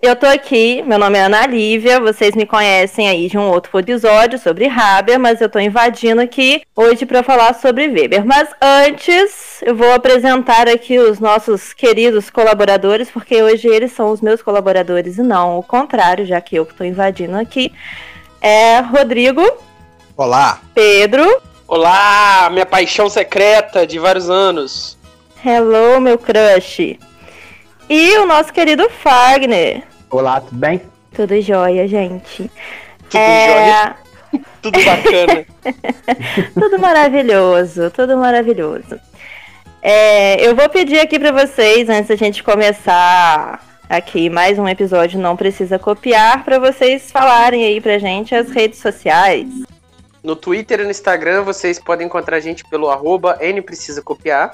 eu tô aqui, meu nome é Ana Lívia, vocês me conhecem aí de um outro episódio sobre Haber, mas eu tô invadindo aqui hoje para falar sobre Weber. Mas antes, eu vou apresentar aqui os nossos queridos colaboradores, porque hoje eles são os meus colaboradores e não o contrário, já que eu que tô invadindo aqui. É Rodrigo. Olá. Pedro. Olá, minha paixão secreta de vários anos. Hello, meu crush. E o nosso querido Fagner. Olá, tudo bem? Tudo jóia, gente. Tudo é... jóia? tudo bacana. tudo maravilhoso, tudo maravilhoso. É, eu vou pedir aqui para vocês, antes da gente começar aqui mais um episódio Não Precisa Copiar, para vocês falarem aí pra gente as redes sociais. No Twitter e no Instagram vocês podem encontrar a gente pelo arroba nprecisacopiar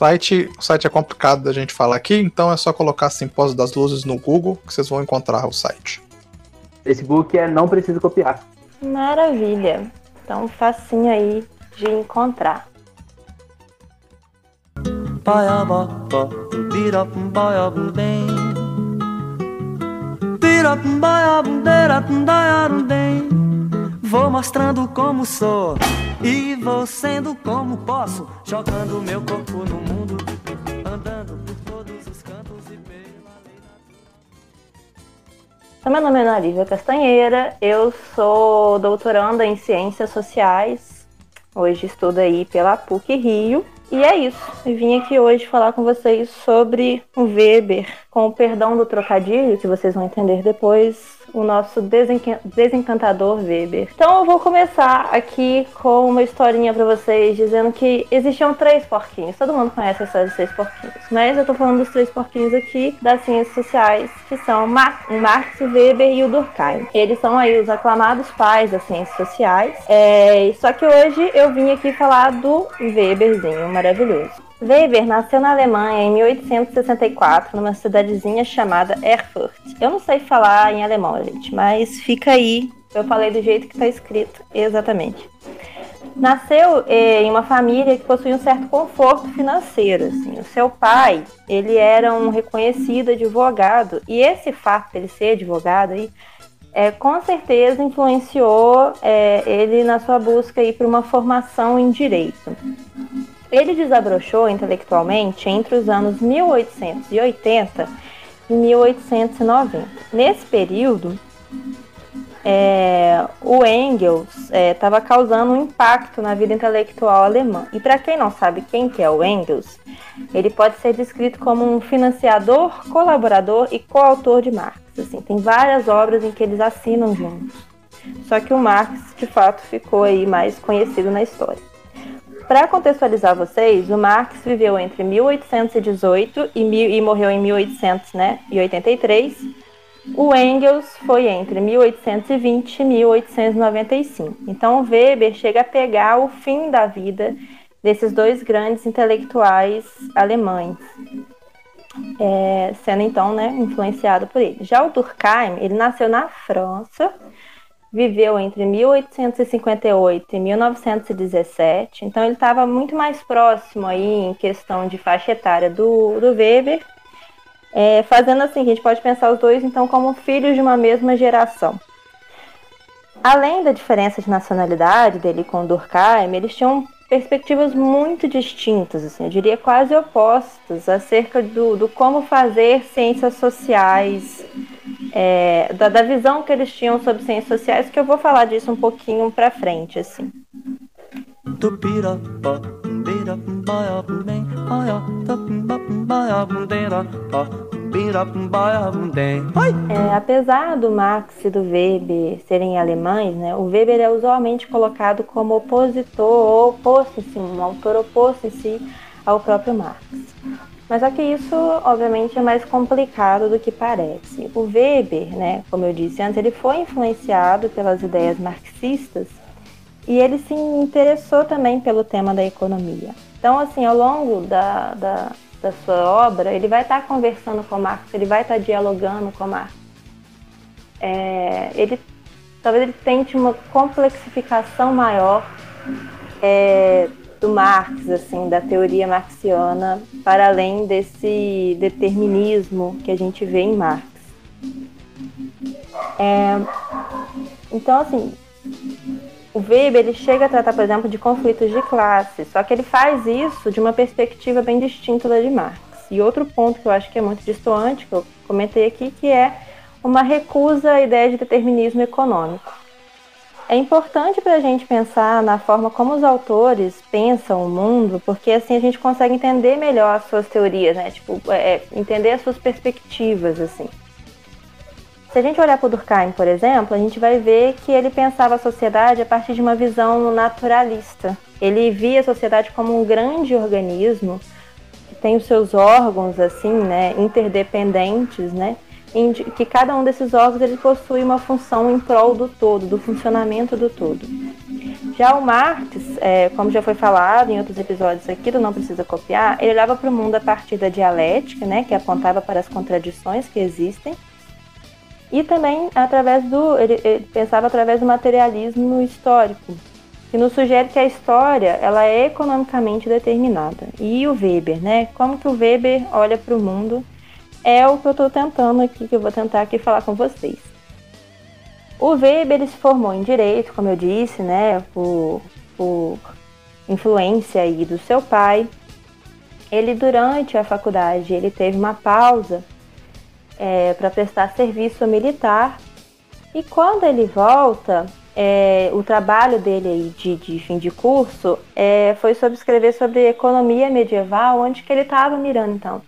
site, o site é complicado da gente falar aqui, então é só colocar Simpósio das Luzes no Google que vocês vão encontrar o site. Facebook é não precisa copiar. Maravilha. Então facinho aí de encontrar. Vou mostrando como sou e vou sendo como posso, jogando meu corpo no mundo, andando por todos os cantos e pela. Meu nome é Ana Castanheira, eu sou doutoranda em Ciências Sociais, hoje estudo aí pela PUC Rio, e é isso, eu vim aqui hoje falar com vocês sobre o Weber, com o perdão do trocadilho, que vocês vão entender depois, o nosso desencantador Weber. Então eu vou começar aqui com uma historinha para vocês, dizendo que existiam três porquinhos. Todo mundo conhece a história dos três porquinhos, mas eu tô falando dos três porquinhos aqui das ciências sociais, que são Marx, Weber e o Durkheim. Eles são aí os aclamados pais das ciências sociais. É, só que hoje eu vim aqui falar do Weberzinho maravilhoso. Weber nasceu na Alemanha em 1864, numa cidadezinha chamada Erfurt. Eu não sei falar em alemão, gente, mas fica aí. Eu falei do jeito que está escrito, exatamente. Nasceu eh, em uma família que possuía um certo conforto financeiro. Assim. O seu pai, ele era um reconhecido advogado e esse fato dele ser advogado aí, é, com certeza influenciou é, ele na sua busca aí por uma formação em direito. Ele desabrochou intelectualmente entre os anos 1880 e 1890. Nesse período, é, o Engels estava é, causando um impacto na vida intelectual alemã. E para quem não sabe quem que é o Engels, ele pode ser descrito como um financiador, colaborador e coautor de Marx. Assim, tem várias obras em que eles assinam juntos. Só que o Marx, de fato, ficou aí mais conhecido na história. Para contextualizar vocês, o Marx viveu entre 1818 e, mil, e morreu em 1883. Né, o Engels foi entre 1820 e 1895. Então, Weber chega a pegar o fim da vida desses dois grandes intelectuais alemães, é, sendo então né, influenciado por ele. Já o Durkheim, ele nasceu na França viveu entre 1858 e 1917, então ele estava muito mais próximo aí em questão de faixa etária do, do Weber, é, fazendo assim, a gente pode pensar os dois então como filhos de uma mesma geração. Além da diferença de nacionalidade dele com Durkheim, eles tinham perspectivas muito distintas, assim, eu diria quase opostas, acerca do, do como fazer ciências sociais, é, da, da, visão que eles tinham sobre ciências sociais, que eu vou falar disso um pouquinho para frente, assim. É, apesar do Marx e do Weber serem alemães, né, o Weber é usualmente colocado como opositor ou oposto, assim, um autor oposto em si ao próprio Marx. Mas só que isso, obviamente, é mais complicado do que parece. O Weber, né, como eu disse antes, ele foi influenciado pelas ideias marxistas e ele se interessou também pelo tema da economia. Então, assim, ao longo da, da, da sua obra, ele vai estar conversando com Marx, ele vai estar dialogando com Marx. É, ele talvez ele tente uma complexificação maior é, do Marx, assim, da teoria marxiana, para além desse determinismo que a gente vê em Marx. É, então, assim, o Weber ele chega a tratar, por exemplo, de conflitos de classe, só que ele faz isso de uma perspectiva bem distinta da de Marx. E outro ponto que eu acho que é muito distoante, que eu comentei aqui, que é uma recusa à ideia de determinismo econômico. É importante para a gente pensar na forma como os autores pensam o mundo, porque assim a gente consegue entender melhor as suas teorias, né? Tipo, é, é entender as suas perspectivas, assim. Se a gente olhar para Durkheim, por exemplo, a gente vai ver que ele pensava a sociedade a partir de uma visão naturalista. Ele via a sociedade como um grande organismo que tem os seus órgãos assim, né, interdependentes, né, que cada um desses órgãos ele possui uma função em prol do todo, do funcionamento do todo. Já o Marx, é, como já foi falado em outros episódios aqui do Não Precisa Copiar, ele olhava para o mundo a partir da dialética, né, que apontava para as contradições que existem, e também através do ele, ele pensava através do materialismo histórico, que nos sugere que a história ela é economicamente determinada. E o Weber, né? Como que o Weber olha para o mundo é o que eu estou tentando aqui, que eu vou tentar aqui falar com vocês. O Weber ele se formou em direito, como eu disse, né, por, por influência aí do seu pai. Ele durante a faculdade ele teve uma pausa é, para prestar serviço militar e quando ele volta, é, o trabalho dele de, de fim de curso é, foi sobre escrever sobre economia medieval, onde que ele estava mirando então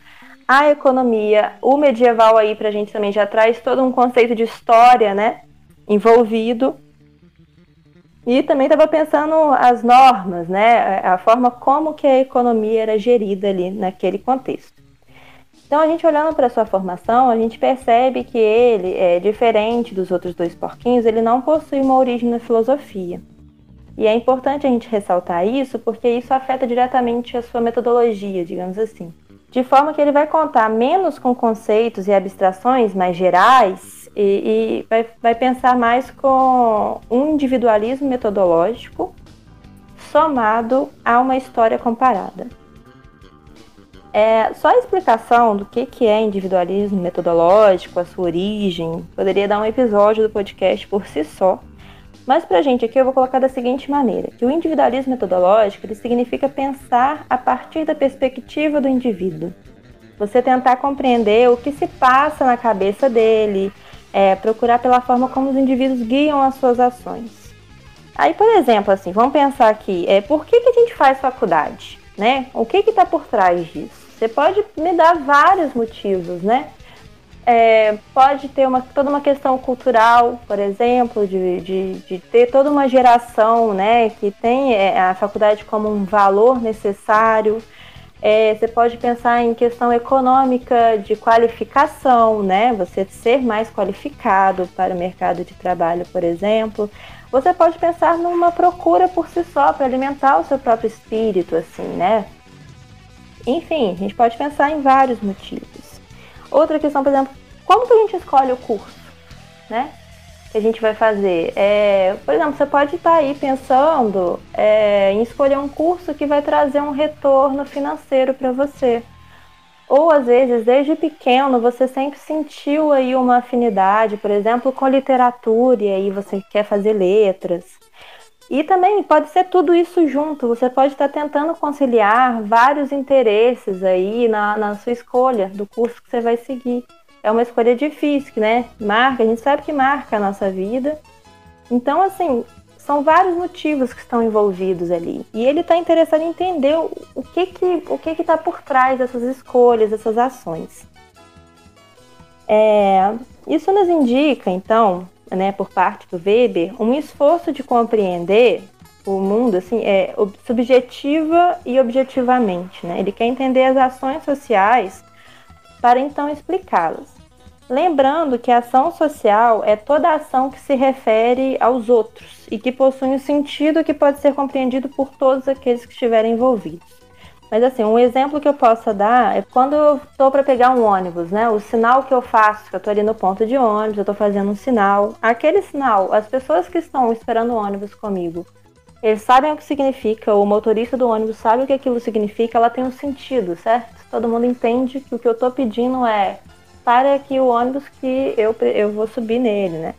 a economia, o medieval aí para a gente também já traz todo um conceito de história, né, envolvido. E também estava pensando as normas, né, a forma como que a economia era gerida ali naquele contexto. Então, a gente olhando para sua formação, a gente percebe que ele, é diferente dos outros dois porquinhos, ele não possui uma origem na filosofia. E é importante a gente ressaltar isso, porque isso afeta diretamente a sua metodologia, digamos assim de forma que ele vai contar menos com conceitos e abstrações mais gerais e, e vai, vai pensar mais com um individualismo metodológico somado a uma história comparada. É, só a explicação do que, que é individualismo metodológico, a sua origem, poderia dar um episódio do podcast por si só, mas para a gente aqui eu vou colocar da seguinte maneira, que o individualismo metodológico ele significa pensar a partir da perspectiva do indivíduo. Você tentar compreender o que se passa na cabeça dele, é, procurar pela forma como os indivíduos guiam as suas ações. Aí, por exemplo, assim, vamos pensar aqui, é, por que, que a gente faz faculdade? Né? O que está por trás disso? Você pode me dar vários motivos, né? É, pode ter uma, toda uma questão cultural, por exemplo, de, de, de ter toda uma geração né, que tem é, a faculdade como um valor necessário. É, você pode pensar em questão econômica de qualificação, né? Você ser mais qualificado para o mercado de trabalho, por exemplo. Você pode pensar numa procura por si só para alimentar o seu próprio espírito, assim, né? Enfim, a gente pode pensar em vários motivos. Outra questão, por exemplo, como que a gente escolhe o curso, né? Que a gente vai fazer. É, por exemplo, você pode estar aí pensando é, em escolher um curso que vai trazer um retorno financeiro para você. Ou às vezes, desde pequeno, você sempre sentiu aí uma afinidade, por exemplo, com literatura, e aí você quer fazer letras. E também pode ser tudo isso junto. Você pode estar tentando conciliar vários interesses aí na, na sua escolha do curso que você vai seguir. É uma escolha difícil, né? Marca, a gente sabe que marca a nossa vida. Então, assim, são vários motivos que estão envolvidos ali. E ele está interessado em entender o, que que o que está por trás dessas escolhas, dessas ações. É, isso nos indica, então, né, por parte do Weber, um esforço de compreender o mundo assim é subjetiva e objetivamente, né? Ele quer entender as ações sociais para então explicá-las. Lembrando que a ação social é toda ação que se refere aos outros e que possui um sentido que pode ser compreendido por todos aqueles que estiverem envolvidos. Mas assim, um exemplo que eu possa dar é quando eu estou para pegar um ônibus, né? O sinal que eu faço, que eu estou ali no ponto de ônibus, eu estou fazendo um sinal. Aquele sinal, as pessoas que estão esperando o ônibus comigo, eles sabem o que significa, o motorista do ônibus sabe o que aquilo significa, ela tem um sentido, certo? Todo mundo entende que o que eu estou pedindo é para que o ônibus que eu, eu vou subir nele, né?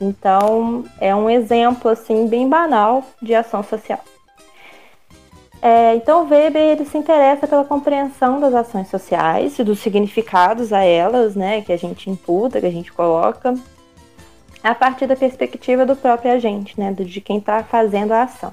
Então, é um exemplo, assim, bem banal de ação social. É, então, Weber ele se interessa pela compreensão das ações sociais e dos significados a elas, né, que a gente imputa, que a gente coloca, a partir da perspectiva do próprio agente, né, de quem está fazendo a ação.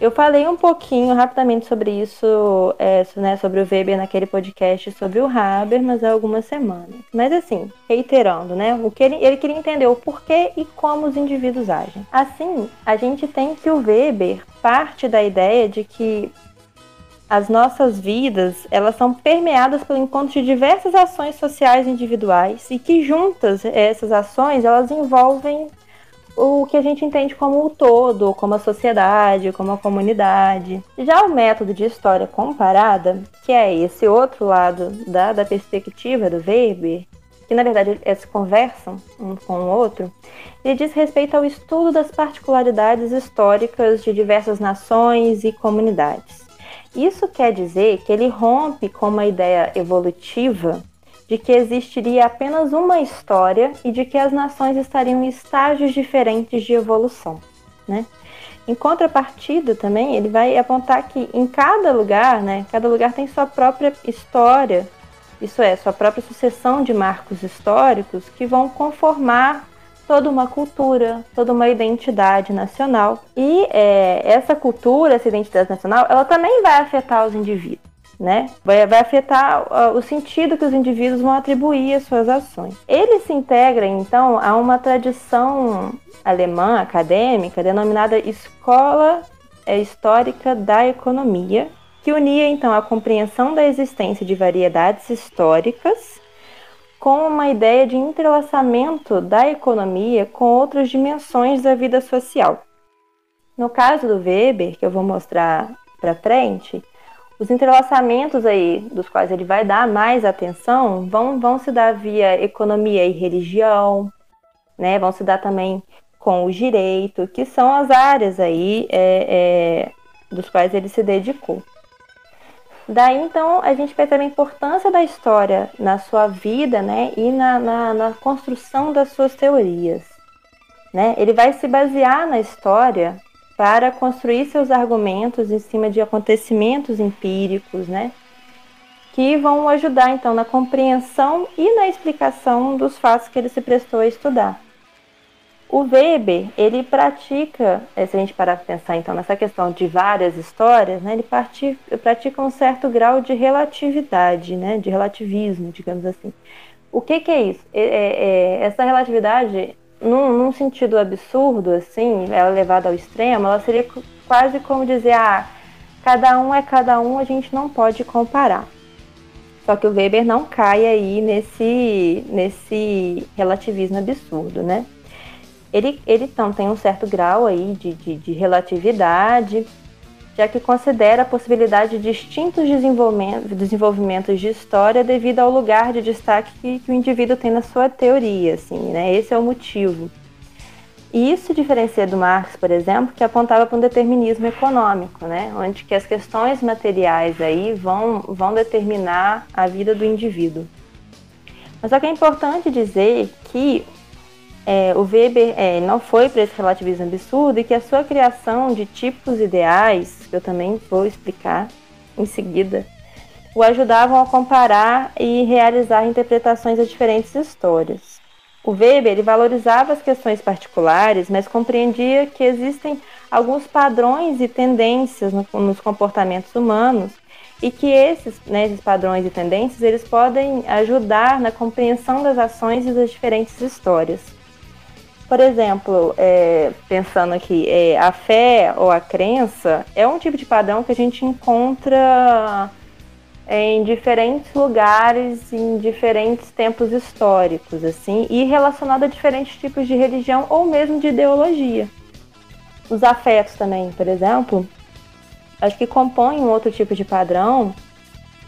Eu falei um pouquinho rapidamente sobre isso, é, né, sobre o Weber naquele podcast sobre o Habermas há algumas semanas. Mas assim, reiterando, né, o que ele, ele queria entender o porquê e como os indivíduos agem. Assim, a gente tem que o Weber parte da ideia de que as nossas vidas elas são permeadas pelo encontro de diversas ações sociais individuais e que juntas essas ações elas envolvem o que a gente entende como o todo, como a sociedade, como a comunidade. Já o método de história comparada, que é esse outro lado da, da perspectiva do Weber, que na verdade eles conversam um com o outro, ele diz respeito ao estudo das particularidades históricas de diversas nações e comunidades. Isso quer dizer que ele rompe com uma ideia evolutiva de que existiria apenas uma história e de que as nações estariam em estágios diferentes de evolução, né? Em contrapartida, também, ele vai apontar que em cada lugar, né, cada lugar tem sua própria história, isso é, sua própria sucessão de marcos históricos que vão conformar toda uma cultura, toda uma identidade nacional. E é, essa cultura, essa identidade nacional, ela também vai afetar os indivíduos né? Vai, vai afetar uh, o sentido que os indivíduos vão atribuir às suas ações. Ele se integra, então, a uma tradição alemã acadêmica denominada Escola é, Histórica da Economia, que unia, então, a compreensão da existência de variedades históricas com uma ideia de entrelaçamento da economia com outras dimensões da vida social. No caso do Weber, que eu vou mostrar para frente, os entrelaçamentos aí, dos quais ele vai dar mais atenção, vão, vão se dar via economia e religião, né? Vão se dar também com o direito, que são as áreas aí é, é, dos quais ele se dedicou. Daí então a gente percebe a importância da história na sua vida, né, e na, na, na construção das suas teorias. Né? Ele vai se basear na história para construir seus argumentos em cima de acontecimentos empíricos, né? Que vão ajudar então na compreensão e na explicação dos fatos que ele se prestou a estudar. O Weber, ele pratica, eh, se a gente parar para pensar então nessa questão de várias histórias, né, ele pratica, um certo grau de relatividade, né, de relativismo, digamos assim. O que, que é isso? É, é essa relatividade num, num, sentido absurdo, assim, ela levada ao extremo, ela seria quase como dizer, ah, cada um é cada um, a gente não pode comparar. Só que o Weber não cai aí nesse, nesse relativismo absurdo, né? Ele, ele então tem um certo grau aí de, de, de relatividade, já que considera a possibilidade de distintos desenvolvimento, desenvolvimentos de história devido ao lugar de destaque que, que, o indivíduo tem na sua teoria, assim, né? Esse é o motivo. E isso diferencia do Marx, por exemplo, que apontava para um determinismo econômico, né? Onde que as questões materiais aí vão, vão determinar a vida do indivíduo. Mas só que é importante dizer que é, o Weber é, não foi para esse relativismo absurdo e que a sua criação de tipos ideais, que eu também vou explicar em seguida, o ajudavam a comparar e realizar interpretações de diferentes histórias. O Weber ele valorizava as questões particulares, mas compreendia que existem alguns padrões e tendências no, nos comportamentos humanos e que esses, né, esses padrões e tendências eles podem ajudar na compreensão das ações e das diferentes histórias. Por exemplo, é, pensando aqui, é, a fé ou a crença é um tipo de padrão que a gente encontra em diferentes lugares, em diferentes tempos históricos, assim, e relacionado a diferentes tipos de religião ou mesmo de ideologia. Os afetos também, por exemplo, acho que compõem um outro tipo de padrão,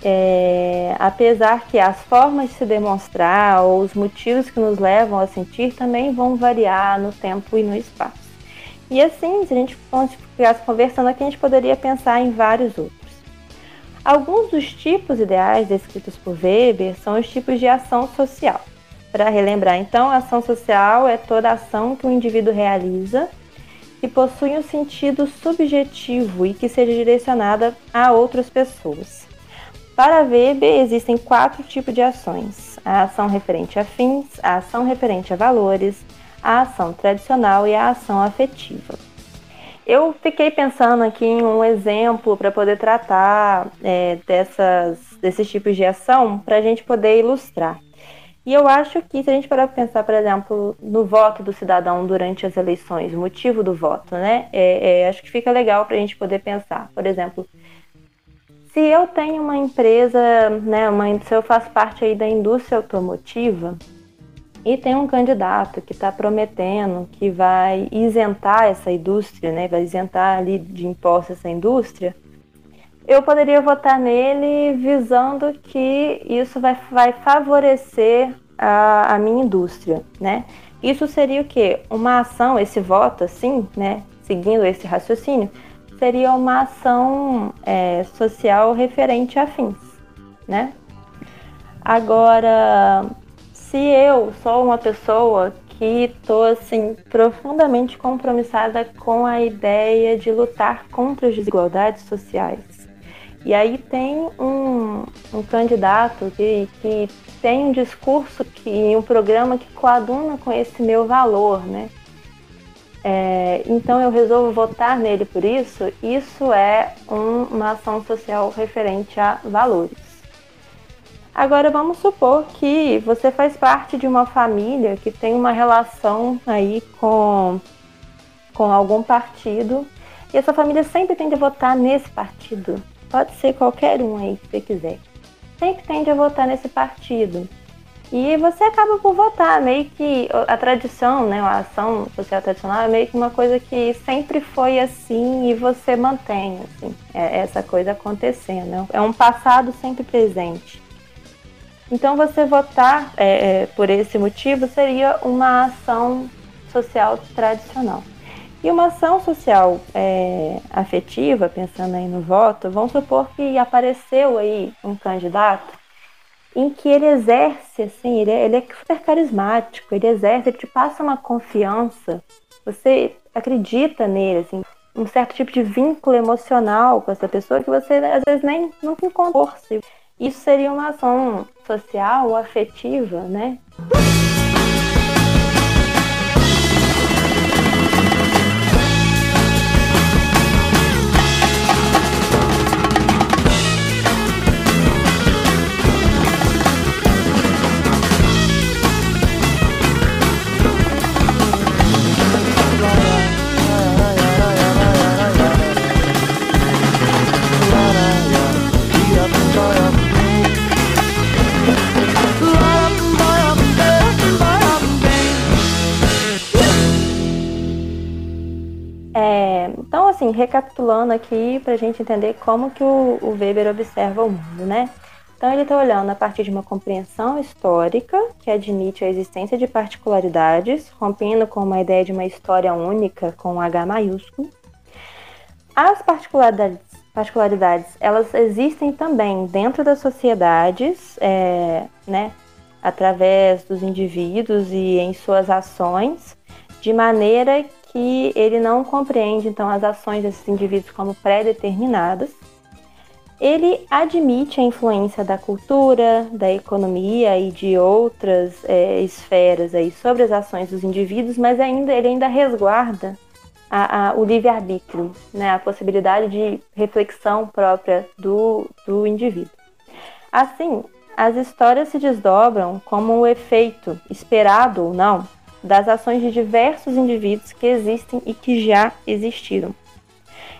é, apesar que as formas de se demonstrar ou os motivos que nos levam a sentir também vão variar no tempo e no espaço. E assim, se a gente ficasse conversando aqui, a gente poderia pensar em vários outros. Alguns dos tipos ideais descritos por Weber são os tipos de ação social. Para relembrar, então, ação social é toda ação que o indivíduo realiza que possui um sentido subjetivo e que seja direcionada a outras pessoas. Para Weber, existem quatro tipos de ações: a ação referente a fins, a ação referente a valores, a ação tradicional e a ação afetiva. Eu fiquei pensando aqui em um exemplo para poder tratar é, dessas, desses tipos de ação para a gente poder ilustrar. E eu acho que se a gente parar para pensar, por exemplo, no voto do cidadão durante as eleições, o motivo do voto, né? É, é, acho que fica legal para a gente poder pensar. Por exemplo, se eu tenho uma empresa, né, uma, se eu faço parte aí da indústria automotiva e tem um candidato que está prometendo que vai isentar essa indústria, né, vai isentar ali de impostos essa indústria, eu poderia votar nele visando que isso vai, vai favorecer a, a minha indústria, né? Isso seria o quê? Uma ação, esse voto, assim, né? Seguindo esse raciocínio, seria uma ação é, social referente a fins, né? Agora, se eu sou uma pessoa que estou assim profundamente compromissada com a ideia de lutar contra as desigualdades sociais, e aí tem um, um candidato que, que tem um discurso que um programa que coaduna com esse meu valor, né? É, então eu resolvo votar nele por isso. Isso é um, uma ação social referente a valores. Agora vamos supor que você faz parte de uma família que tem uma relação aí com, com algum partido e essa família sempre tem de votar nesse partido. Pode ser qualquer um aí que você quiser. Sempre tende a votar nesse partido. E você acaba por votar, meio que a tradição, né, a ação social tradicional é meio que uma coisa que sempre foi assim e você mantém assim, é essa coisa acontecendo. Né? É um passado sempre presente. Então você votar é, é, por esse motivo seria uma ação social tradicional. E uma ação social é, afetiva, pensando aí no voto, vamos supor que apareceu aí um candidato em que ele exerce, assim, ele é, ele é super carismático, ele exerce, ele te passa uma confiança, você acredita nele, assim, um certo tipo de vínculo emocional com essa pessoa que você às vezes nem nunca encontrou. Isso seria uma ação social ou afetiva, né? Assim, recapitulando aqui para a gente entender como que o, o Weber observa o mundo, né? Então ele está olhando a partir de uma compreensão histórica que admite a existência de particularidades, rompendo com uma ideia de uma história única com um H maiúsculo. As particularidades, particularidades elas existem também dentro das sociedades, é, né, através dos indivíduos e em suas ações, de maneira que ele não compreende então as ações desses indivíduos como pré-determinadas. Ele admite a influência da cultura, da economia e de outras é, esferas aí sobre as ações dos indivíduos, mas ainda ele ainda resguarda a, a, o livre-arbítrio, né, a possibilidade de reflexão própria do, do indivíduo. Assim, as histórias se desdobram como o efeito, esperado ou não, das ações de diversos indivíduos que existem e que já existiram.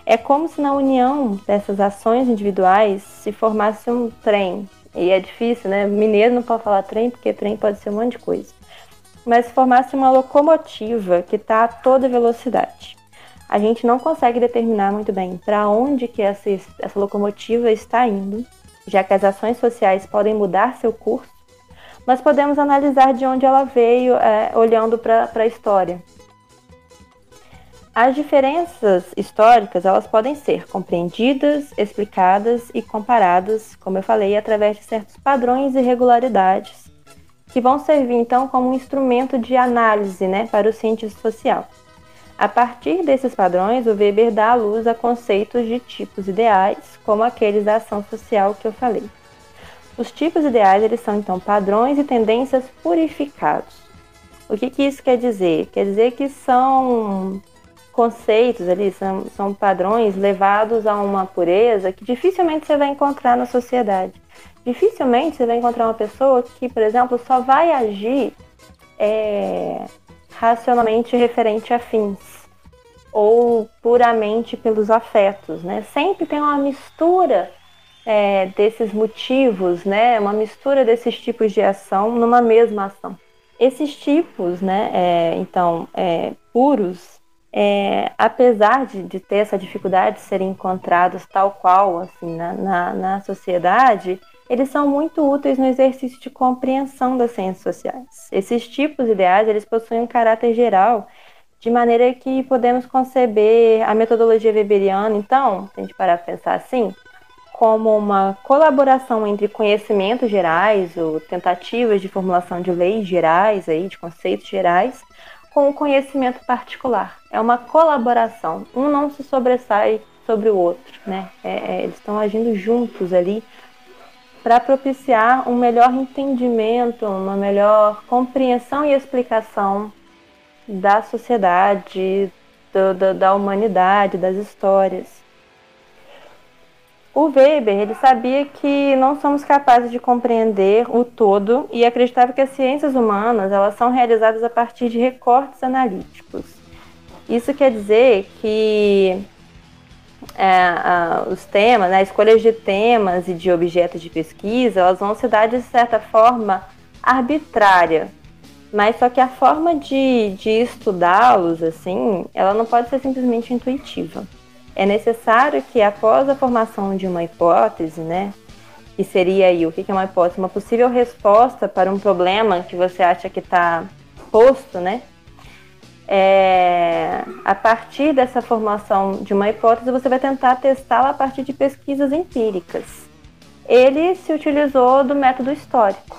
É como se na união dessas ações individuais se formasse um trem. E é difícil, né? Mineiro não pode falar trem, porque trem pode ser um monte de coisa. Mas se formasse uma locomotiva que está a toda velocidade. A gente não consegue determinar muito bem para onde que essa, essa locomotiva está indo, já que as ações sociais podem mudar seu curso, mas podemos analisar de onde ela veio é, olhando para a história. As diferenças históricas elas podem ser compreendidas, explicadas e comparadas, como eu falei, através de certos padrões e regularidades que vão servir então como um instrumento de análise né, para o cientista social. A partir desses padrões, o Weber dá à luz a conceitos de tipos ideais, como aqueles da ação social que eu falei. Os tipos ideais eles são então padrões e tendências purificados. O que, que isso quer dizer? Quer dizer que são conceitos ali, são, são padrões levados a uma pureza que dificilmente você vai encontrar na sociedade. Dificilmente você vai encontrar uma pessoa que, por exemplo, só vai agir é, racionalmente referente a fins ou puramente pelos afetos, né? Sempre tem uma mistura é, desses motivos, né? Uma mistura desses tipos de ação numa mesma ação. Esses tipos, né? É, então, é, puros, é, apesar de, de, ter essa dificuldade de serem encontrados tal qual assim na, na, na, sociedade, eles são muito úteis no exercício de compreensão das ciências sociais. Esses tipos ideais eles possuem um caráter geral, de maneira que podemos conceber a metodologia weberiana, então, se a gente parar para pensar assim, como uma colaboração entre conhecimentos gerais ou tentativas de formulação de leis gerais, aí, de conceitos gerais, com o conhecimento particular. É uma colaboração. Um não se sobressai sobre o outro, né? É, é, eles estão agindo juntos ali para propiciar um melhor entendimento, uma melhor compreensão e explicação da sociedade, do, do, da humanidade, das histórias. O Weber ele sabia que não somos capazes de compreender o todo e acreditava que as ciências humanas elas são realizadas a partir de recortes analíticos. Isso quer dizer que é, os temas, né, escolhas de temas e de objetos de pesquisa, elas vão se dar de certa forma arbitrária, mas só que a forma de, de estudá-los, assim, ela não pode ser simplesmente intuitiva é necessário que após a formação de uma hipótese, né, que seria aí o que é uma hipótese, uma possível resposta para um problema que você acha que está posto, né? É, a partir dessa formação de uma hipótese, você vai tentar testá-la a partir de pesquisas empíricas. Ele se utilizou do método histórico.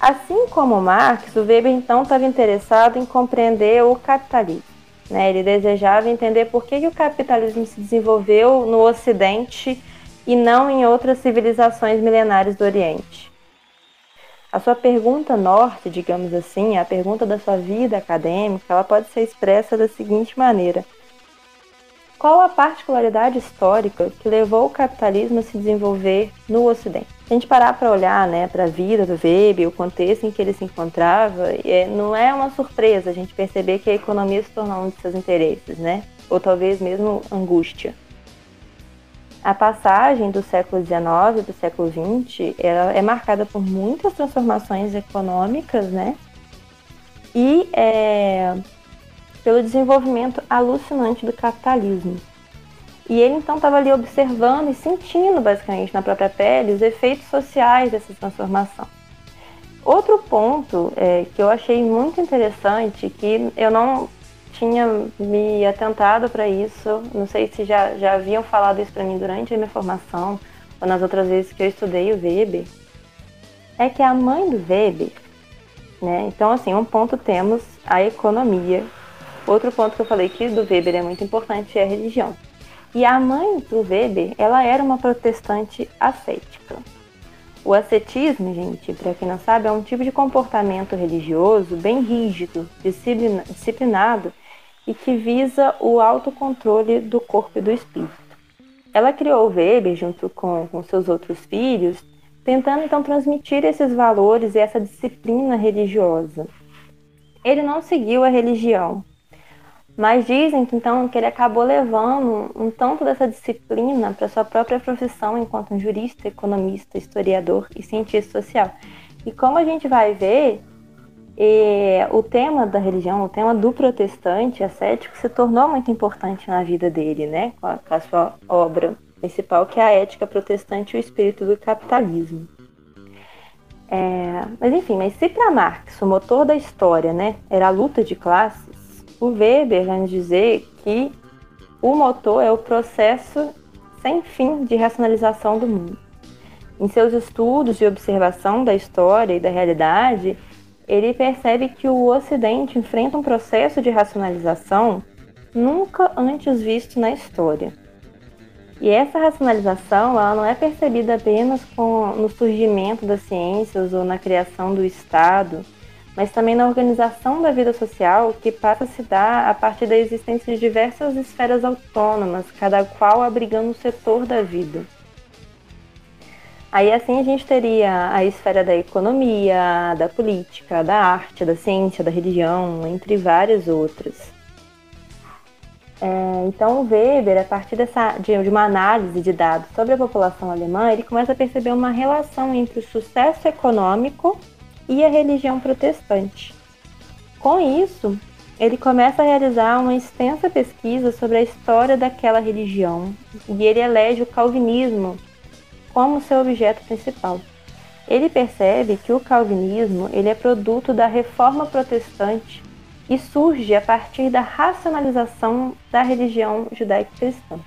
Assim como Marx, o Weber então estava interessado em compreender o capitalismo. Né? Ele desejava entender por que, que o capitalismo se desenvolveu no Ocidente e não em outras civilizações milenares do Oriente. A sua pergunta norte, digamos assim, a pergunta da sua vida acadêmica, ela pode ser expressa da seguinte maneira: qual a particularidade histórica que levou o capitalismo a se desenvolver no Ocidente? Se a gente parar para olhar né, para a vida do Weber, o contexto em que ele se encontrava, é, não é uma surpresa a gente perceber que a economia se tornou um de seus interesses, né? ou talvez mesmo angústia. A passagem do século XIX para o século XX ela é marcada por muitas transformações econômicas, né? E é, pelo desenvolvimento alucinante do capitalismo. E ele então estava ali observando e sentindo, basicamente, na própria pele, os efeitos sociais dessa transformação. Outro ponto é, que eu achei muito interessante, que eu não tinha me atentado para isso, não sei se já, já haviam falado isso para mim durante a minha formação, ou nas outras vezes que eu estudei o Weber, é que a mãe do Weber, né? Então, assim, um ponto temos a economia, Outro ponto que eu falei que do Weber é muito importante é a religião. E a mãe do Weber, ela era uma protestante ascética. O ascetismo, gente, para quem não sabe, é um tipo de comportamento religioso bem rígido, disciplinado e que visa o autocontrole do corpo e do espírito. Ela criou o Weber junto com, com seus outros filhos, tentando então transmitir esses valores e essa disciplina religiosa ele não seguiu a religião. Mas dizem que então que ele acabou levando um tanto dessa disciplina para sua própria profissão enquanto jurista, economista, historiador e cientista social. E como a gente vai ver, eh, o tema da religião, o tema do protestante ascético se tornou muito importante na vida dele, né? Com a, com a sua obra principal, que é a Ética Protestante e o Espírito do Capitalismo. É, mas enfim, mas se para Marx o motor da história né, era a luta de classes, o Weber vai nos dizer que o motor é o processo sem fim de racionalização do mundo. Em seus estudos de observação da história e da realidade, ele percebe que o Ocidente enfrenta um processo de racionalização nunca antes visto na história. E essa racionalização ela não é percebida apenas com, no surgimento das ciências ou na criação do Estado, mas também na organização da vida social que passa a se dar a partir da existência de diversas esferas autônomas, cada qual abrigando um setor da vida. Aí assim a gente teria a esfera da economia, da política, da arte, da ciência, da religião, entre várias outras. É, então, o Weber, a partir dessa, de, de, uma análise de dados sobre a população alemã, ele começa a perceber uma relação entre o sucesso econômico e a religião protestante. Com isso, ele começa a realizar uma extensa pesquisa sobre a história daquela religião e ele elege o calvinismo como seu objeto principal. Ele percebe que o calvinismo ele é produto da reforma protestante e surge a partir da racionalização da religião judaico-cristã.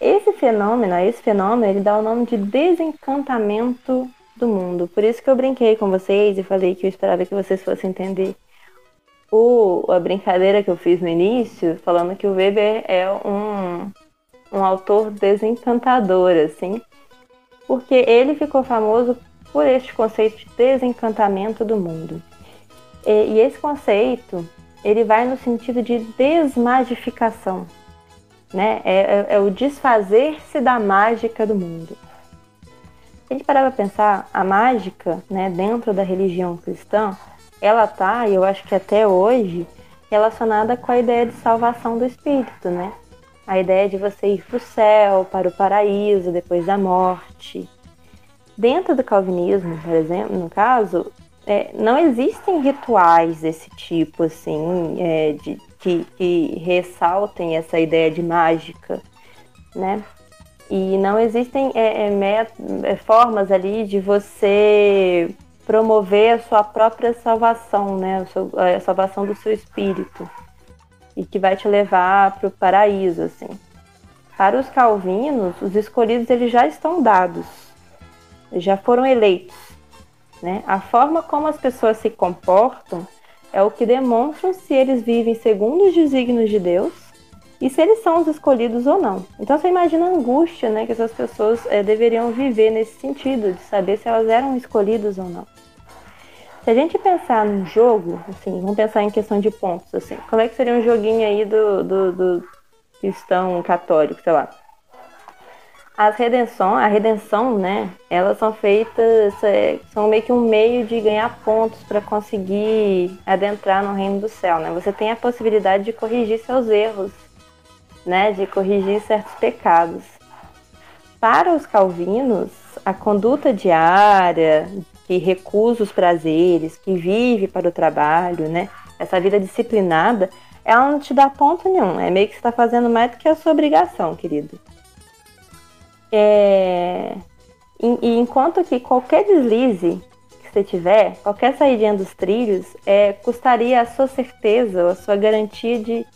Esse fenômeno, esse fenômeno, ele dá o nome de desencantamento do mundo. Por isso que eu brinquei com vocês e falei que eu esperava que vocês fossem entender o, a brincadeira que eu fiz no início, falando que o Weber é um, um autor desencantador, assim, porque ele ficou famoso por este conceito de desencantamento do mundo. E, e esse conceito ele vai no sentido de desmagificação, né? É, é, é o desfazer-se da mágica do mundo. A gente parar para pensar, a mágica, né, dentro da religião cristã, ela tá, e eu acho que até hoje, relacionada com a ideia de salvação do espírito, né? A ideia de você ir para o céu, para o paraíso depois da morte. Dentro do calvinismo, por exemplo, no caso, é, não existem rituais desse tipo, assim, é, de, que, que ressaltem essa ideia de mágica, né? E não existem é, é, é, formas ali de você promover a sua própria salvação, né? A salvação do seu espírito. E que vai te levar para o paraíso, assim. Para os calvinos, os escolhidos eles já estão dados. Já foram eleitos. Né? A forma como as pessoas se comportam é o que demonstra se eles vivem segundo os desígnios de Deus e se eles são os escolhidos ou não. Então você imagina a angústia né, que essas pessoas é, deveriam viver nesse sentido, de saber se elas eram escolhidas ou não. Se a gente pensar num jogo, assim, vamos pensar em questão de pontos, assim, como é que seria um joguinho aí do, do, do cristão católico, sei lá. As redenções, a redenção, né? Elas são feitas, é, são meio que um meio de ganhar pontos para conseguir adentrar no reino do céu, né? Você tem a possibilidade de corrigir seus erros, né? De corrigir certos pecados. Para os calvinos, a conduta diária, que recusa os prazeres, que vive para o trabalho, né? Essa vida disciplinada, ela não te dá ponto nenhum. É meio que você está fazendo mais do que a sua obrigação, querido. É... E, e, enquanto que qualquer deslize que você tiver, qualquer saída dos trilhos, é, custaria a sua certeza, a sua garantia de.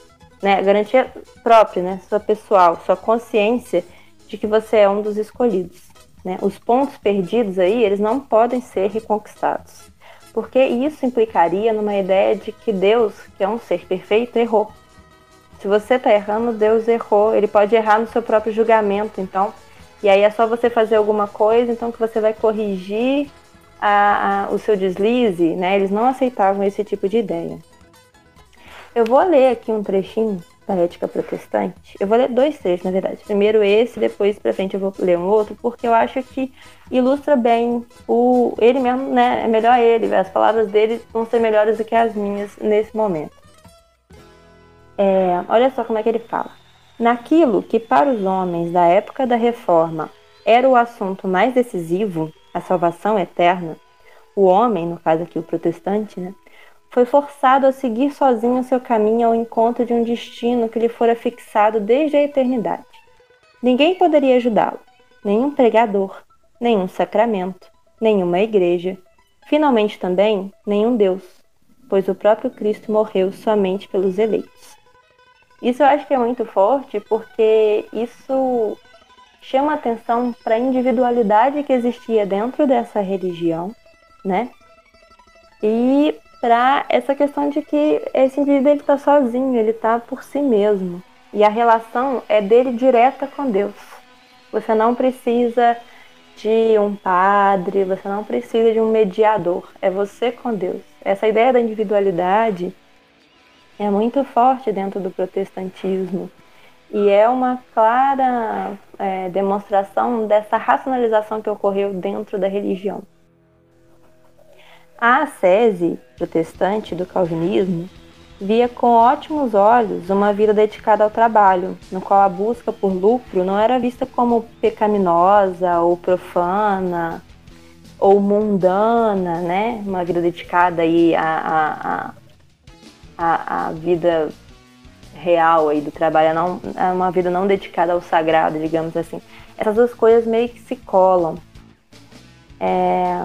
Né, garantia própria, né, sua pessoal, sua consciência de que você é um dos escolhidos. Né? Os pontos perdidos aí, eles não podem ser reconquistados. Porque isso implicaria numa ideia de que Deus, que é um ser perfeito, errou. Se você está errando, Deus errou. Ele pode errar no seu próprio julgamento. Então, e aí é só você fazer alguma coisa, então que você vai corrigir a, a, o seu deslize, né? Eles não aceitavam esse tipo de ideia. Eu vou ler aqui um trechinho da ética protestante. Eu vou ler dois trechos, na verdade. Primeiro esse, depois pra frente eu vou ler um outro, porque eu acho que ilustra bem o ele mesmo, né? É melhor ele, as palavras dele vão ser melhores do que as minhas nesse momento. É, olha só como é que ele fala. Naquilo que para os homens da época da reforma era o assunto mais decisivo, a salvação eterna, o homem, no caso aqui o protestante, né, foi forçado a seguir sozinho seu caminho ao encontro de um destino que lhe fora fixado desde a eternidade. Ninguém poderia ajudá-lo, nenhum pregador, nenhum sacramento, nenhuma igreja, finalmente também nenhum Deus, pois o próprio Cristo morreu somente pelos eleitos. Isso eu acho que é muito forte porque isso chama atenção para a individualidade que existia dentro dessa religião, né? E para essa questão de que esse indivíduo ele está sozinho, ele está por si mesmo. E a relação é dele direta com Deus. Você não precisa de um padre, você não precisa de um mediador, é você com Deus. Essa ideia da individualidade é muito forte dentro do protestantismo e é uma clara é, demonstração dessa racionalização que ocorreu dentro da religião. A ascese protestante do calvinismo via com ótimos olhos uma vida dedicada ao trabalho, no qual a busca por lucro não era vista como pecaminosa ou profana ou mundana, né? Uma vida dedicada aí a, a a, a vida real aí do trabalho, não, é uma vida não dedicada ao sagrado, digamos assim. Essas duas coisas meio que se colam. É...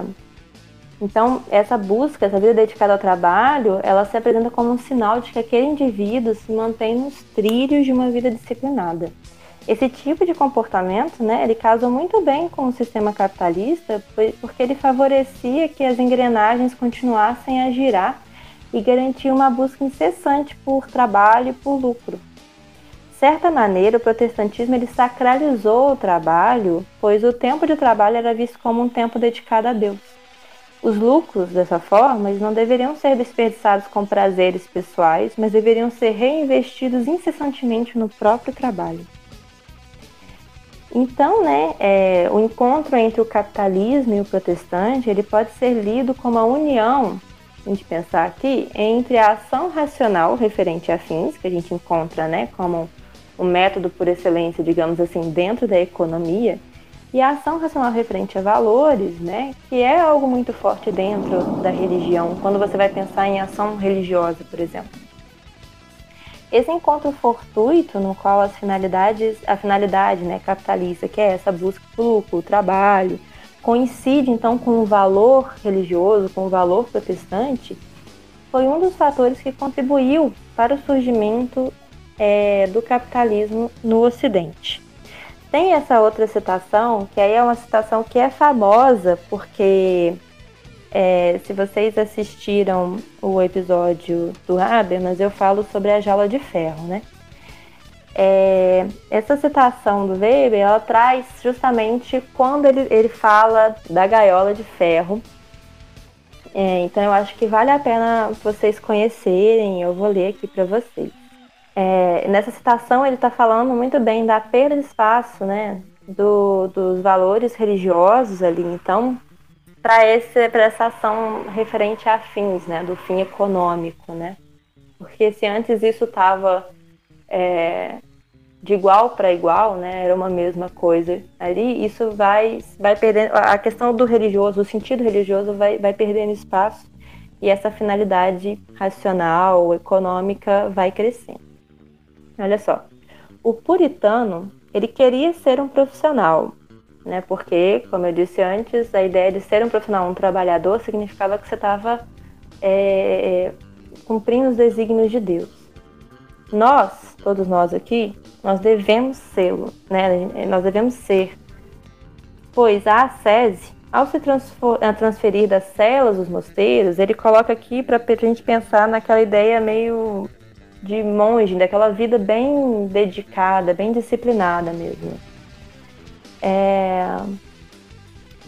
Então, essa busca, essa vida dedicada ao trabalho, ela se apresenta como um sinal de que aquele indivíduo se mantém nos trilhos de uma vida disciplinada. Esse tipo de comportamento, né, ele casa muito bem com o sistema capitalista, porque ele favorecia que as engrenagens continuassem a girar e garantia uma busca incessante por trabalho e por lucro. De certa maneira, o protestantismo ele sacralizou o trabalho, pois o tempo de trabalho era visto como um tempo dedicado a Deus. Os lucros, dessa forma, não deveriam ser desperdiçados com prazeres pessoais, mas deveriam ser reinvestidos incessantemente no próprio trabalho. Então, né, é, o encontro entre o capitalismo e o protestante ele pode ser lido como a união a gente pensar aqui, entre a ação racional referente a fins, que a gente encontra né, como o método por excelência, digamos assim, dentro da economia, e a ação racional referente a valores, né, que é algo muito forte dentro da religião, quando você vai pensar em ação religiosa, por exemplo. Esse encontro fortuito, no qual as finalidades, a finalidade né, capitalista, que é essa busca pelo lucro, trabalho, coincide então com o valor religioso, com o valor protestante, foi um dos fatores que contribuiu para o surgimento é, do capitalismo no Ocidente. Tem essa outra citação, que aí é uma citação que é famosa, porque é, se vocês assistiram o episódio do Habermas, eu falo sobre a jaula de ferro, né? É, essa citação do Weber, ela traz justamente quando ele, ele fala da gaiola de ferro. É, então eu acho que vale a pena vocês conhecerem, eu vou ler aqui para vocês. É, nessa citação ele está falando muito bem da perda de espaço, né, do, dos valores religiosos ali. Então, para essa ação referente a fins, né, do fim econômico, né, porque se antes isso estava é, de igual para igual, né, era uma mesma coisa ali, isso vai, vai perdendo, a questão do religioso, o sentido religioso vai, vai perdendo espaço e essa finalidade racional, econômica vai crescendo. Olha só, o puritano, ele queria ser um profissional, né, porque, como eu disse antes, a ideia de ser um profissional, um trabalhador, significava que você estava é, cumprindo os desígnios de Deus. Nós, todos nós aqui, nós devemos ser, né? Nós devemos ser. Pois a SESI, ao se transferir das celas dos mosteiros, ele coloca aqui para a gente pensar naquela ideia meio de monge, daquela vida bem dedicada, bem disciplinada mesmo. É...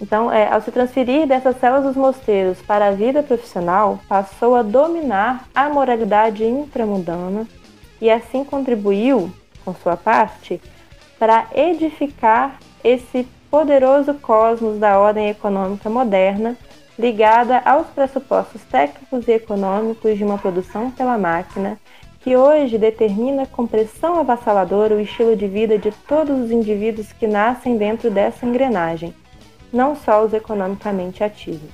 Então, é, ao se transferir dessas celas dos mosteiros para a vida profissional, passou a dominar a moralidade inframundana e assim contribuiu, com sua parte, para edificar esse poderoso cosmos da ordem econômica moderna, ligada aos pressupostos técnicos e econômicos de uma produção pela máquina, que hoje determina com pressão avassaladora o estilo de vida de todos os indivíduos que nascem dentro dessa engrenagem, não só os economicamente ativos.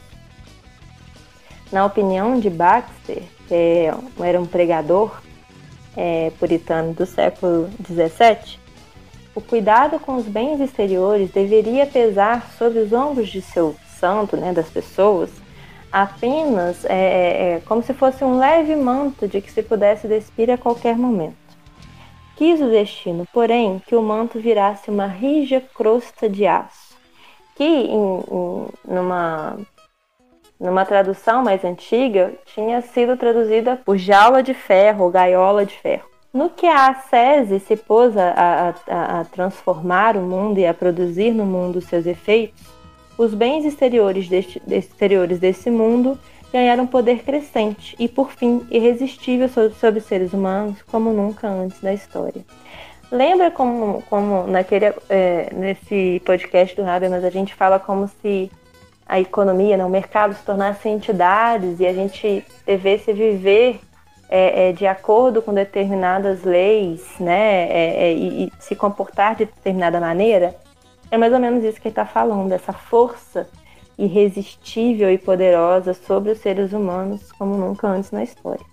Na opinião de Baxter, que é era um pregador é, puritano do século XVII, o cuidado com os bens exteriores deveria pesar sobre os ombros de seu santo, né, das pessoas, apenas é, é, é, como se fosse um leve manto de que se pudesse despir a qualquer momento. Quis o destino, porém, que o manto virasse uma rija crosta de aço, que em, em, numa, numa tradução mais antiga tinha sido traduzida por jaula de ferro ou gaiola de ferro. No que a ascese se pôs a, a, a transformar o mundo e a produzir no mundo seus efeitos, os bens exteriores, deste, exteriores desse mundo ganharam poder crescente e, por fim, irresistível sobre, sobre seres humanos como nunca antes da história. Lembra como, como naquele, é, nesse podcast do Habermas a gente fala como se a economia, né, o mercado se tornasse entidades e a gente devesse viver é, é, de acordo com determinadas leis né, é, é, e, e se comportar de determinada maneira? É mais ou menos isso que ele está falando, essa força irresistível e poderosa sobre os seres humanos como nunca antes na história.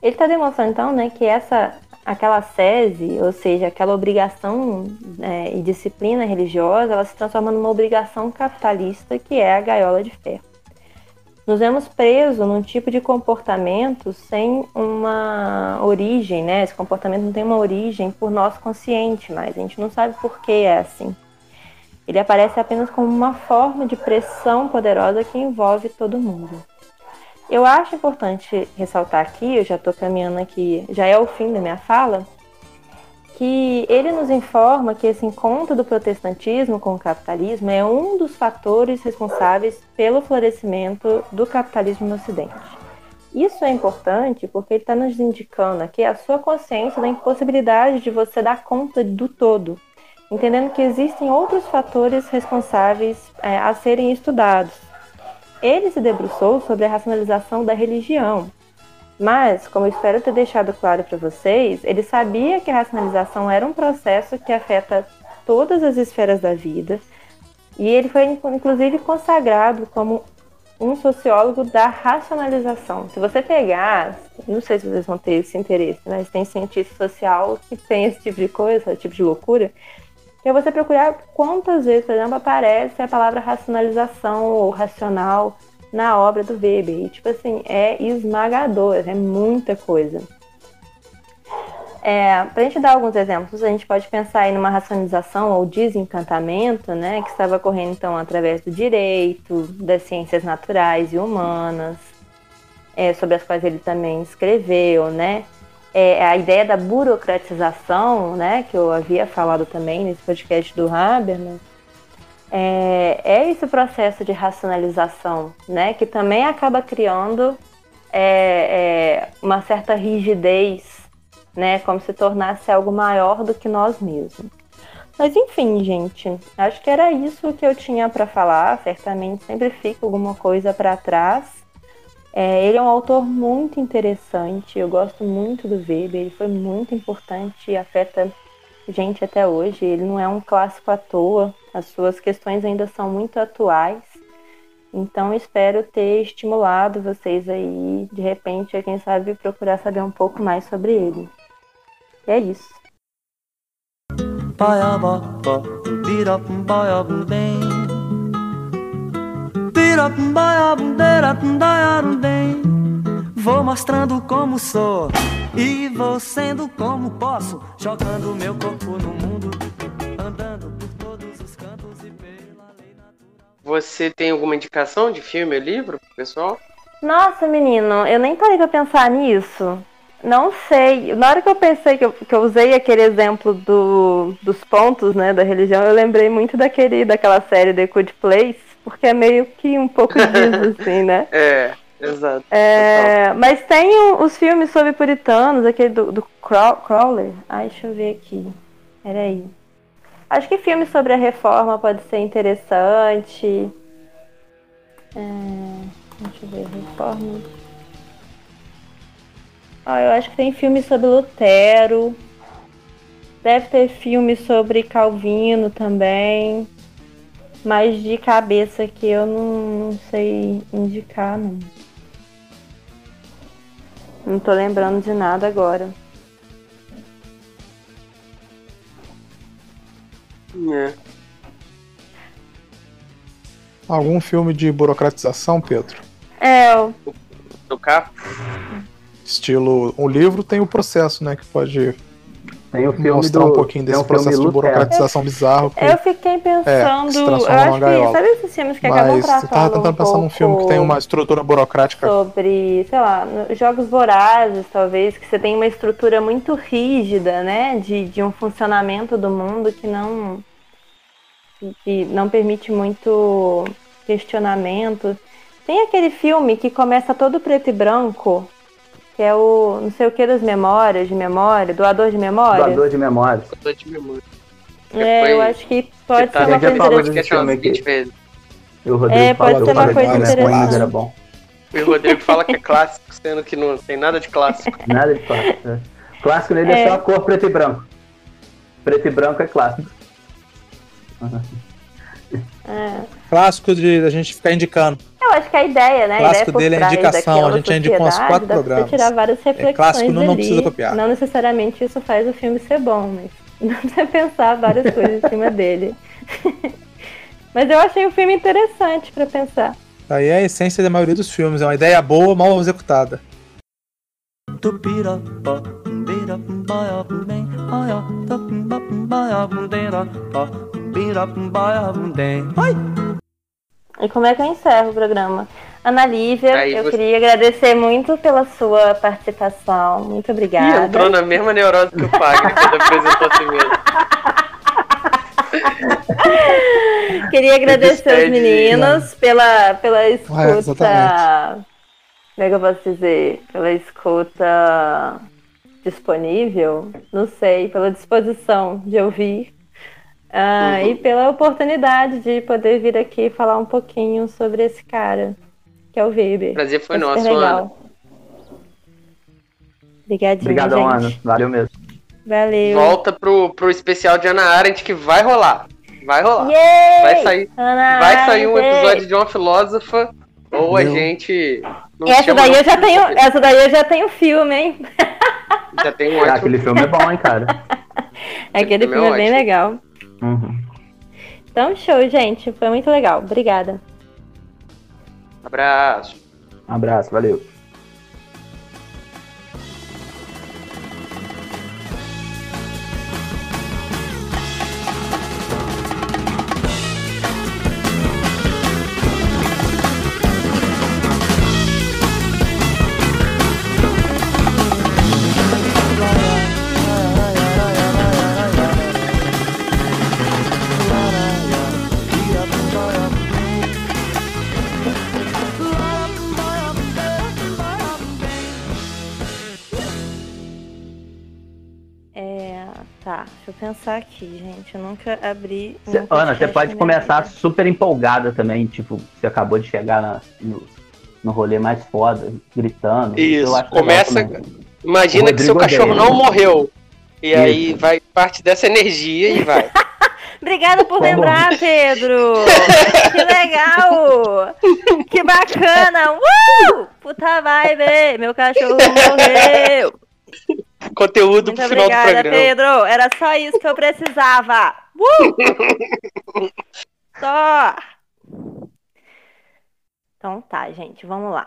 Ele está demonstrando então, né, que essa, aquela sese, ou seja, aquela obrigação né, e disciplina religiosa, ela se transforma numa obrigação capitalista que é a gaiola de ferro nos vemos presos num tipo de comportamento sem uma origem, né? Esse comportamento não tem uma origem por nosso consciente, mas a gente não sabe por que é assim. Ele aparece apenas como uma forma de pressão poderosa que envolve todo mundo. Eu acho importante ressaltar aqui, eu já estou caminhando aqui, já é o fim da minha fala, que ele nos informa que esse encontro do protestantismo com o capitalismo é um dos fatores responsáveis pelo florescimento do capitalismo no Ocidente. Isso é importante porque ele está nos indicando aqui a sua consciência da impossibilidade de você dar conta do todo, entendendo que existem outros fatores responsáveis é, a serem estudados. Ele se debruçou sobre a racionalização da religião, mas, como espero ter deixado claro para vocês, ele sabia que a racionalização era um processo que afeta todas as esferas da vida, e ele foi inclusive consagrado como um sociólogo da racionalização. Se você pegar, não sei se vocês vão ter esse interesse, mas tem cientista social que tem esse tipo de coisa, esse tipo de loucura, que é você procurar quantas vezes, por exemplo, aparece a palavra racionalização ou racional na obra do Weber. E, tipo assim, é esmagador, é muita coisa. É, para a gente dar alguns exemplos, a gente pode pensar em uma racionalização ou desencantamento, né, que estava ocorrendo então através do direito, das ciências naturais e humanas, é, sobre as quais ele também escreveu, né, é, a ideia da burocratização, né, que eu havia falado também nesse podcast do Habermas, é, é esse processo de racionalização, né, que também acaba criando é, é, uma certa rigidez, né, como se tornasse algo maior do que nós mesmos. Mas enfim, gente, acho que era isso que eu tinha para falar. Certamente sempre fica alguma coisa para trás. É, ele é um autor muito interessante. Eu gosto muito do Weber. Ele foi muito importante e afeta gente até hoje. Ele não é um clássico à toa. As suas questões ainda são muito atuais. Então espero ter estimulado vocês aí, de repente, quem sabe procurar saber um pouco mais sobre ele. E é isso. Vou mostrando como sou e vou sendo como posso, jogando meu corpo no mundo, Você tem alguma indicação de filme ou livro pro pessoal? Nossa, menino, eu nem parei pra pensar nisso. Não sei. Na hora que eu pensei que eu, que eu usei aquele exemplo do, dos pontos, né, da religião, eu lembrei muito daquele, daquela série The Good Place, porque é meio que um pouco disso, assim, né? É. Exato. É, mas tem o- os filmes sobre puritanos, aquele do, do Crow- Crowley. Ai, deixa eu ver aqui. Peraí. Acho que filme sobre a reforma pode ser interessante. É, deixa eu ver, reforma. Ah, eu acho que tem filme sobre Lutero. Deve ter filme sobre Calvino também. Mas de cabeça que eu não, não sei indicar, não. Não tô lembrando de nada agora. É. Algum filme de burocratização, Pedro? É, o- Do carro? Estilo. O livro tem o processo, né? Que pode Tem o filme mostrar do, um pouquinho desse processo de burocratização bizarro. Que... eu fiquei pensando. se eu acho que. gaiola. Sabe esses filmes que acabam Mas tratando eu tava tentando um pensar num filme que tem uma estrutura burocrática. sobre, sei lá, jogos vorazes, talvez, que você tem uma estrutura muito rígida, né? De, de um funcionamento do mundo que não. Que- não permite muito questionamento. Tem aquele filme que começa todo preto e branco, que é o não sei o que das memórias, de memória, doador de memória. Doador de memória. Eu tô de memória. É, Foi eu acho que pode Tá, ser uma coisa interessante. que é umas filme aqui. 20 vezes. E o Rodrigo É, pode ser que uma coisa Doador de interessante. era bom. E o Rodrigo fala que é clássico, sendo que não tem nada de clássico. Nada de clássico. né? Clássico nele é. É. só a cor preto e branco. Preto e branco é clássico. É. Clássico de a gente ficar indicando. Eu acho que a ideia, né? A Clássico ideia dele é trás indicação, a gente já indicou uns quatro programas. tirar várias reflexões clássico, não- não precisa copiar. Não necessariamente isso faz o filme ser bom, mas dá pra você pensar várias coisas em cima dele. mas eu achei o filme interessante pra pensar. Aí é a essência da maioria dos filmes, é uma ideia boa, mal executada. Tupirapá, E como é que eu encerro o programa? Ana Lívia, Aí eu você- queria agradecer muito pela sua participação. Muito Ih, obrigada. entrou na mesma neurose que o Fagner quando apresentou a si mesmo. Queria agradecer os despede, meninos pela, pela escuta. exatamente. como é que eu posso dizer? Pela escuta disponível? Não sei, pela disposição de ouvir. Ah, Uhum. E pela oportunidade de poder vir aqui falar um pouquinho sobre esse cara, que é o Weber. Prazer foi É nosso, Ana. legal. Obrigadinho, Obrigadão, gente. Ana. Valeu mesmo. Valeu. Volta pro, pro especial de Ana Arendt que vai rolar. Vai rolar. Yay! Vai sair, Ana vai sair um episódio de uma filósofa ou a Meu. gente. não Essa daí eu já tenho, essa daí eu já tenho filme, hein? Já tem um Ah, ótimo. aquele filme é bom, hein, cara. Aquele filme é filme é bem ótimo. legal. Uhum. Então, show, gente. Foi muito legal. Obrigada. Abraço. Um abraço, valeu. Aqui, gente. Eu nunca abri. um Cê- Ana, você pode começar vida. super empolgada também, tipo, você acabou de chegar na- no, no rolê mais foda, gritando. Isso, Eu acho legal começa-. Imagina que seu cachorro odeia. não morreu. E Isso. aí vai parte dessa energia e vai. Obrigada por Como? lembrar, Pedro! que legal! Que bacana! Uh! Puta vibe! Meu cachorro morreu! Conteúdo Muito pro final do obrigada, programa. Pedro! Era só isso que eu precisava! Uh! Só! Então tá, gente, vamos lá.